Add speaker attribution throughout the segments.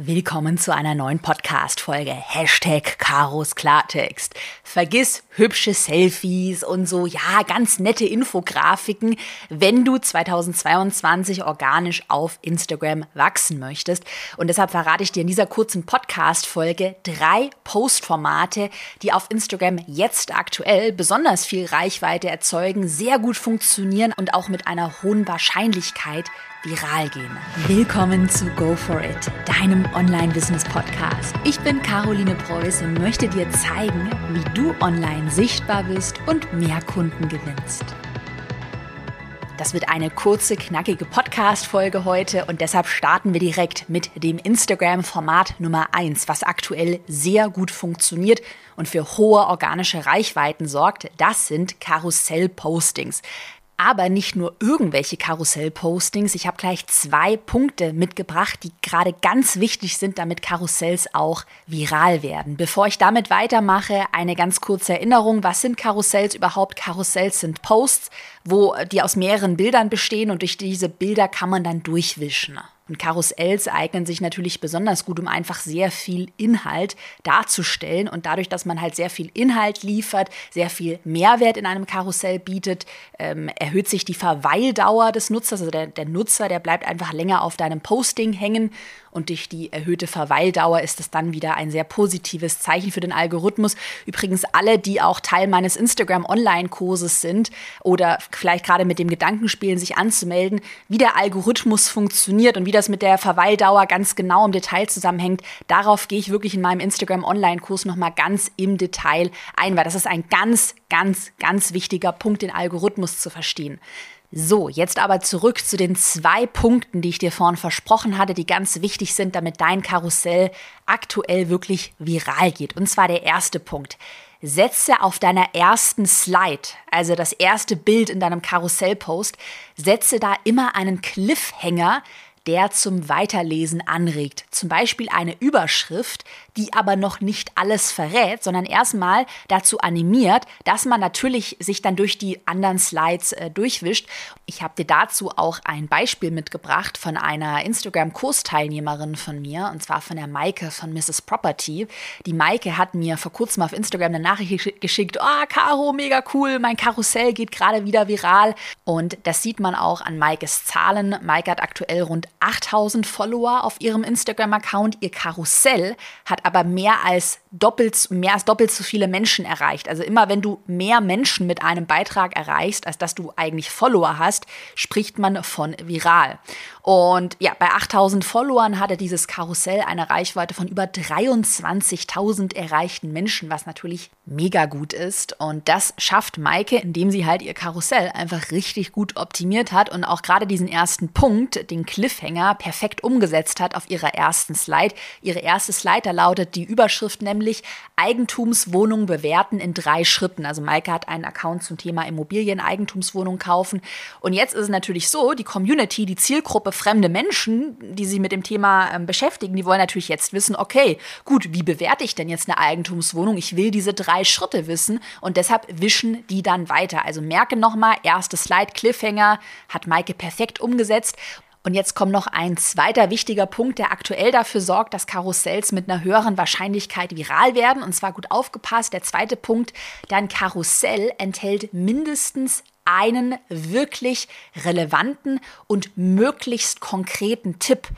Speaker 1: Willkommen zu einer neuen Podcast-Folge. Hashtag Karos Klartext. Vergiss hübsche Selfies und so, ja, ganz nette Infografiken, wenn du 2022 organisch auf Instagram wachsen möchtest. Und deshalb verrate ich dir in dieser kurzen Podcast-Folge drei Postformate, die auf Instagram jetzt aktuell besonders viel Reichweite erzeugen, sehr gut funktionieren und auch mit einer hohen Wahrscheinlichkeit viral gehen. Willkommen zu Go For It, deinem Online-Business-Podcast. Ich bin Caroline Preuß und möchte dir zeigen, wie du online sichtbar bist und mehr Kunden gewinnst. Das wird eine kurze, knackige Podcast-Folge heute und deshalb starten wir direkt mit dem Instagram-Format Nummer 1, was aktuell sehr gut funktioniert und für hohe organische Reichweiten sorgt. Das sind Karussell-Postings aber nicht nur irgendwelche Karussell-Postings. Ich habe gleich zwei Punkte mitgebracht, die gerade ganz wichtig sind, damit Karussells auch viral werden. Bevor ich damit weitermache, eine ganz kurze Erinnerung. Was sind Karussells überhaupt? Karussells sind Posts, wo die aus mehreren Bildern bestehen und durch diese Bilder kann man dann durchwischen. Und Karussells eignen sich natürlich besonders gut, um einfach sehr viel Inhalt darzustellen. Und dadurch, dass man halt sehr viel Inhalt liefert, sehr viel Mehrwert in einem Karussell bietet, ähm, erhöht sich die Verweildauer des Nutzers. Also der, der Nutzer, der bleibt einfach länger auf deinem Posting hängen und durch die erhöhte Verweildauer ist es dann wieder ein sehr positives Zeichen für den Algorithmus. Übrigens alle, die auch Teil meines Instagram Online-Kurses sind oder vielleicht gerade mit dem Gedanken spielen, sich anzumelden, wie der Algorithmus funktioniert und wie das mit der Verweildauer ganz genau im Detail zusammenhängt, darauf gehe ich wirklich in meinem Instagram Online-Kurs nochmal ganz im Detail ein, weil das ist ein ganz, ganz, ganz wichtiger Punkt, den Algorithmus zu verstehen. So, jetzt aber zurück zu den zwei Punkten, die ich dir vorhin versprochen hatte, die ganz wichtig sind, damit dein Karussell aktuell wirklich viral geht. Und zwar der erste Punkt. Setze auf deiner ersten Slide, also das erste Bild in deinem Karussellpost, setze da immer einen Cliffhanger, der zum Weiterlesen anregt. Zum Beispiel eine Überschrift, die aber noch nicht alles verrät, sondern erstmal dazu animiert, dass man natürlich sich dann durch die anderen Slides äh, durchwischt. Ich habe dir dazu auch ein Beispiel mitgebracht von einer Instagram-Kursteilnehmerin von mir, und zwar von der Maike von Mrs. Property. Die Maike hat mir vor kurzem auf Instagram eine Nachricht geschickt, oh, Caro, mega cool, mein Karussell geht gerade wieder viral. Und das sieht man auch an Maikes Zahlen. Maike hat aktuell rund 8000 Follower auf ihrem Instagram-Account. Ihr Karussell hat aber mehr als doppelt, mehr als doppelt so viele Menschen erreicht. Also immer wenn du mehr Menschen mit einem Beitrag erreichst, als dass du eigentlich Follower hast, spricht man von viral. Und ja, bei 8000 Followern hatte dieses Karussell eine Reichweite von über 23.000 erreichten Menschen, was natürlich mega gut ist. Und das schafft Maike, indem sie halt ihr Karussell einfach richtig gut optimiert hat und auch gerade diesen ersten Punkt, den Cliffhanger, perfekt umgesetzt hat auf ihrer ersten Slide. Ihre erste Slide, da lautet die Überschrift nämlich Eigentumswohnung bewerten in drei Schritten. Also Maike hat einen Account zum Thema Immobilien, Eigentumswohnung kaufen. Und jetzt ist es natürlich so, die Community, die Zielgruppe fremde Menschen, die sich mit dem Thema ähm, beschäftigen, die wollen natürlich jetzt wissen, okay, gut, wie bewerte ich denn jetzt eine Eigentumswohnung? Ich will diese drei Schritte wissen und deshalb wischen die dann weiter. Also merke nochmal, erste Slide, Cliffhanger, hat Maike perfekt umgesetzt. Und jetzt kommt noch ein zweiter wichtiger Punkt, der aktuell dafür sorgt, dass Karussells mit einer höheren Wahrscheinlichkeit viral werden. Und zwar gut aufgepasst. Der zweite Punkt, dein Karussell enthält mindestens einen wirklich relevanten und möglichst konkreten Tipp.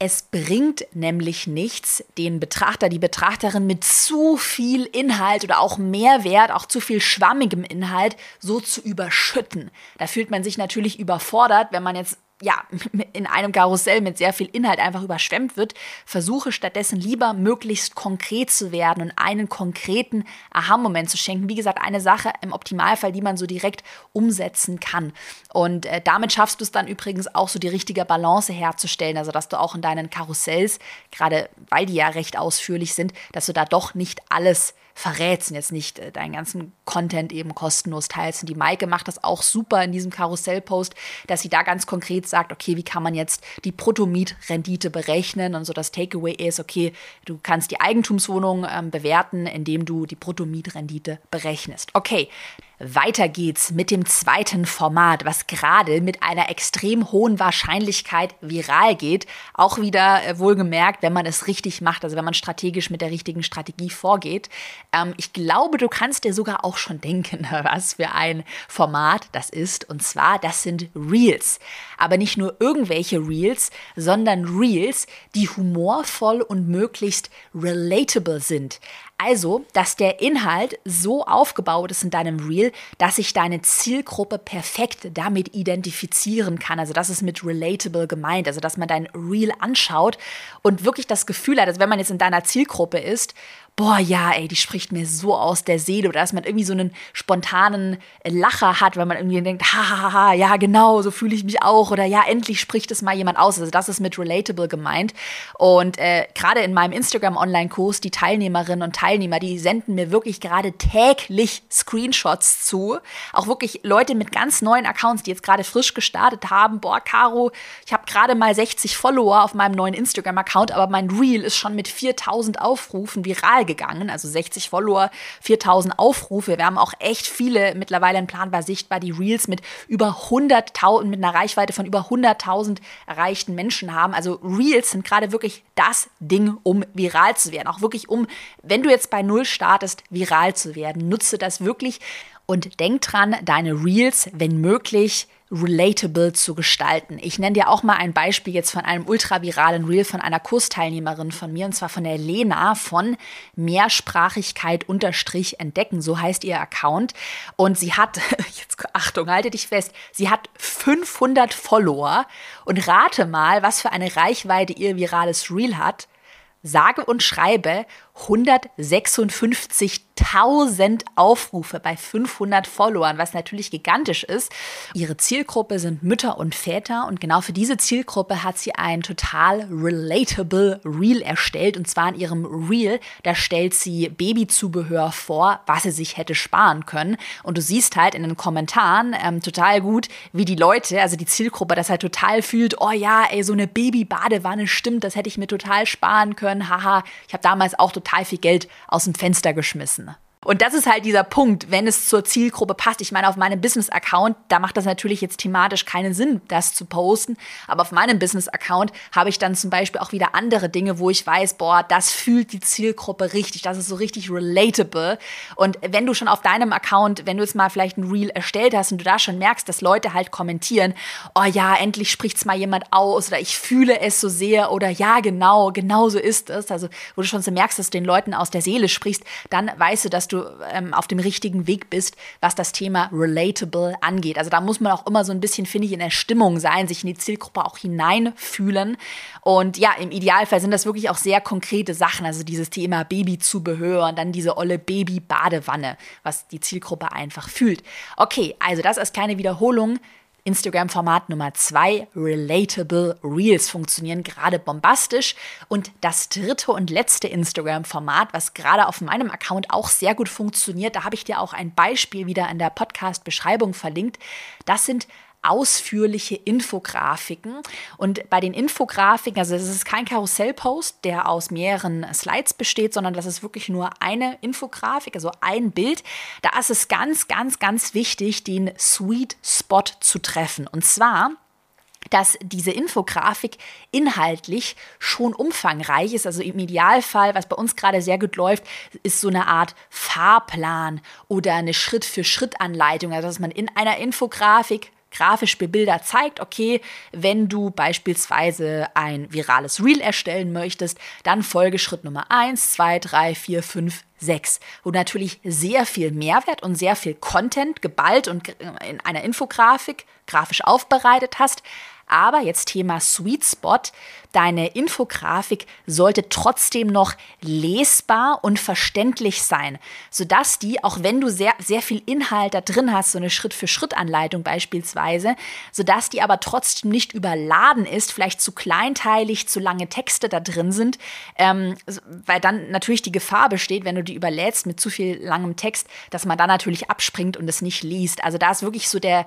Speaker 1: Es bringt nämlich nichts, den Betrachter, die Betrachterin mit zu viel Inhalt oder auch Mehrwert, auch zu viel schwammigem Inhalt so zu überschütten. Da fühlt man sich natürlich überfordert, wenn man jetzt ja, in einem Karussell mit sehr viel Inhalt einfach überschwemmt wird, versuche stattdessen lieber möglichst konkret zu werden und einen konkreten Aha-Moment zu schenken. Wie gesagt, eine Sache im Optimalfall, die man so direkt umsetzen kann. Und äh, damit schaffst du es dann übrigens auch so die richtige Balance herzustellen, also dass du auch in deinen Karussells, gerade weil die ja recht ausführlich sind, dass du da doch nicht alles verrätst und jetzt nicht äh, deinen ganzen Content eben kostenlos teilst. Und die Maike macht das auch super in diesem Karussellpost, dass sie da ganz konkret sagt, okay, wie kann man jetzt die Bruttomietrendite berechnen und so das Takeaway ist, okay, du kannst die Eigentumswohnung ähm, bewerten, indem du die Bruttomietrendite berechnest. Okay, Weiter geht's mit dem zweiten Format, was gerade mit einer extrem hohen Wahrscheinlichkeit viral geht. Auch wieder äh, wohlgemerkt, wenn man es richtig macht, also wenn man strategisch mit der richtigen Strategie vorgeht. Ähm, ich glaube, du kannst dir sogar auch schon denken, was für ein Format das ist. Und zwar, das sind Reels. Aber nicht nur irgendwelche Reels, sondern Reels, die humorvoll und möglichst relatable sind. Also, dass der Inhalt so aufgebaut ist in deinem Reel, dass sich deine Zielgruppe perfekt damit identifizieren kann. Also, das ist mit relatable gemeint. Also, dass man dein Reel anschaut und wirklich das Gefühl hat, dass wenn man jetzt in deiner Zielgruppe ist boah, ja, ey, die spricht mir so aus der Seele. Oder dass man irgendwie so einen spontanen Lacher hat, weil man irgendwie denkt, hahaha, ja, genau, so fühle ich mich auch. Oder ja, endlich spricht es mal jemand aus. Also das ist mit relatable gemeint. Und äh, gerade in meinem Instagram-Online-Kurs, die Teilnehmerinnen und Teilnehmer, die senden mir wirklich gerade täglich Screenshots zu. Auch wirklich Leute mit ganz neuen Accounts, die jetzt gerade frisch gestartet haben. Boah, Caro, ich habe gerade mal 60 Follower auf meinem neuen Instagram-Account, aber mein Reel ist schon mit 4000 Aufrufen viral gegangen, also 60 Follower, 4000 Aufrufe. Wir haben auch echt viele mittlerweile in planbar sichtbar, die Reels mit über 100.000, mit einer Reichweite von über 100.000 erreichten Menschen haben. Also Reels sind gerade wirklich das Ding, um viral zu werden. Auch wirklich um, wenn du jetzt bei Null startest, viral zu werden. Nutze das wirklich und denk dran, deine Reels, wenn möglich, relatable zu gestalten. Ich nenne dir auch mal ein Beispiel jetzt von einem ultraviralen Reel von einer Kursteilnehmerin von mir, und zwar von der Lena von Mehrsprachigkeit unterstrich entdecken, so heißt ihr Account. Und sie hat, jetzt Achtung, halte dich fest, sie hat 500 Follower und rate mal, was für eine Reichweite ihr virales Reel hat. Sage und schreibe 156.000 Aufrufe bei 500 Followern, was natürlich gigantisch ist. Ihre Zielgruppe sind Mütter und Väter und genau für diese Zielgruppe hat sie ein total relatable Reel erstellt und zwar in ihrem Reel, da stellt sie Babyzubehör vor, was sie sich hätte sparen können und du siehst halt in den Kommentaren ähm, total gut, wie die Leute, also die Zielgruppe, das halt total fühlt, oh ja, ey, so eine Babybadewanne stimmt, das hätte ich mir total sparen können, haha, ich habe damals auch total total viel Geld aus dem Fenster geschmissen. Und das ist halt dieser Punkt, wenn es zur Zielgruppe passt. Ich meine, auf meinem Business-Account, da macht das natürlich jetzt thematisch keinen Sinn, das zu posten. Aber auf meinem Business-Account habe ich dann zum Beispiel auch wieder andere Dinge, wo ich weiß, boah, das fühlt die Zielgruppe richtig. Das ist so richtig relatable. Und wenn du schon auf deinem Account, wenn du jetzt mal vielleicht ein Reel erstellt hast und du da schon merkst, dass Leute halt kommentieren, oh ja, endlich spricht es mal jemand aus oder ich fühle es so sehr oder ja, genau, genau so ist es. Also, wo du schon so merkst, dass du den Leuten aus der Seele sprichst, dann weißt du, dass du ähm, auf dem richtigen Weg bist, was das Thema relatable angeht. Also da muss man auch immer so ein bisschen, finde ich, in der Stimmung sein, sich in die Zielgruppe auch hineinfühlen. Und ja, im Idealfall sind das wirklich auch sehr konkrete Sachen. Also dieses Thema Babyzubehör und dann diese olle Babybadewanne, was die Zielgruppe einfach fühlt. Okay, also das als kleine Wiederholung. Instagram-Format Nummer zwei, Relatable Reels, funktionieren gerade bombastisch. Und das dritte und letzte Instagram-Format, was gerade auf meinem Account auch sehr gut funktioniert, da habe ich dir auch ein Beispiel wieder in der Podcast-Beschreibung verlinkt. Das sind ausführliche Infografiken. Und bei den Infografiken, also es ist kein Karussellpost, der aus mehreren Slides besteht, sondern das ist wirklich nur eine Infografik, also ein Bild. Da ist es ganz, ganz, ganz wichtig, den Sweet Spot zu treffen. Und zwar dass diese Infografik inhaltlich schon umfangreich ist. Also im Idealfall, was bei uns gerade sehr gut läuft, ist so eine Art Fahrplan oder eine Schritt-für-Schritt-Anleitung. Also dass man in einer Infografik grafisch bebildert zeigt, okay, wenn du beispielsweise ein virales Reel erstellen möchtest, dann folge Schritt Nummer 1, 2, 3, 4, 5, 6, wo natürlich sehr viel Mehrwert und sehr viel Content geballt und in einer Infografik grafisch aufbereitet hast, aber jetzt Thema Sweet Spot. Deine Infografik sollte trotzdem noch lesbar und verständlich sein, sodass die, auch wenn du sehr, sehr viel Inhalt da drin hast, so eine Schritt-für-Schritt-Anleitung beispielsweise, sodass die aber trotzdem nicht überladen ist, vielleicht zu kleinteilig, zu lange Texte da drin sind, ähm, weil dann natürlich die Gefahr besteht, wenn du die überlädst mit zu viel langem Text, dass man da natürlich abspringt und es nicht liest. Also da ist wirklich so der,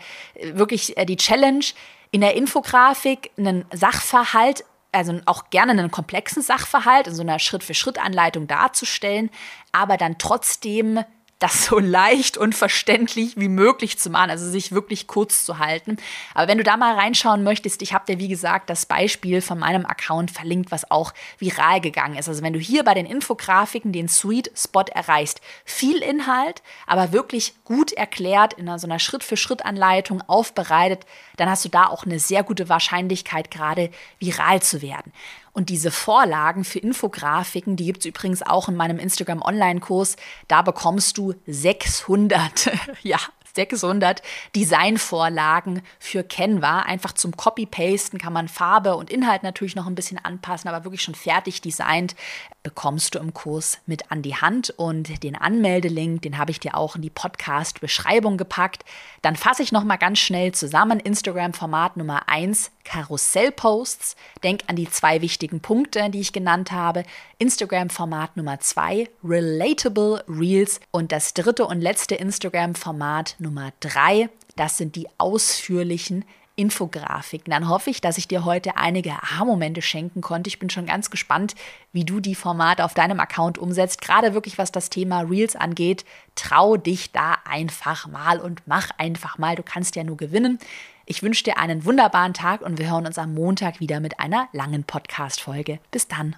Speaker 1: wirklich äh, die Challenge, in der Infografik einen Sachverhalt, also auch gerne einen komplexen Sachverhalt in so einer Schritt-für-Schritt-Anleitung darzustellen, aber dann trotzdem das so leicht und verständlich wie möglich zu machen, also sich wirklich kurz zu halten. Aber wenn du da mal reinschauen möchtest, ich habe dir wie gesagt das Beispiel von meinem Account verlinkt, was auch viral gegangen ist. Also wenn du hier bei den Infografiken den Sweet Spot erreichst, viel Inhalt, aber wirklich gut erklärt in so einer Schritt-für-Schritt-Anleitung aufbereitet, dann hast du da auch eine sehr gute Wahrscheinlichkeit, gerade viral zu werden. Und diese Vorlagen für Infografiken, die gibt es übrigens auch in meinem Instagram Online-Kurs. Da bekommst du 600, ja, 600 Designvorlagen für Canva. Einfach zum Copy-Pasten kann man Farbe und Inhalt natürlich noch ein bisschen anpassen, aber wirklich schon fertig designt bekommst du im Kurs mit an die Hand und den Anmeldelink, den habe ich dir auch in die Podcast Beschreibung gepackt. Dann fasse ich noch mal ganz schnell zusammen Instagram Format Nummer 1 Karussell Posts. Denk an die zwei wichtigen Punkte, die ich genannt habe. Instagram Format Nummer 2 Relatable Reels und das dritte und letzte Instagram Format Nummer 3, das sind die ausführlichen Infografiken. Dann hoffe ich, dass ich dir heute einige Aha-Momente schenken konnte. Ich bin schon ganz gespannt, wie du die Formate auf deinem Account umsetzt. Gerade wirklich, was das Thema Reels angeht. Trau dich da einfach mal und mach einfach mal. Du kannst ja nur gewinnen. Ich wünsche dir einen wunderbaren Tag und wir hören uns am Montag wieder mit einer langen Podcast-Folge. Bis dann.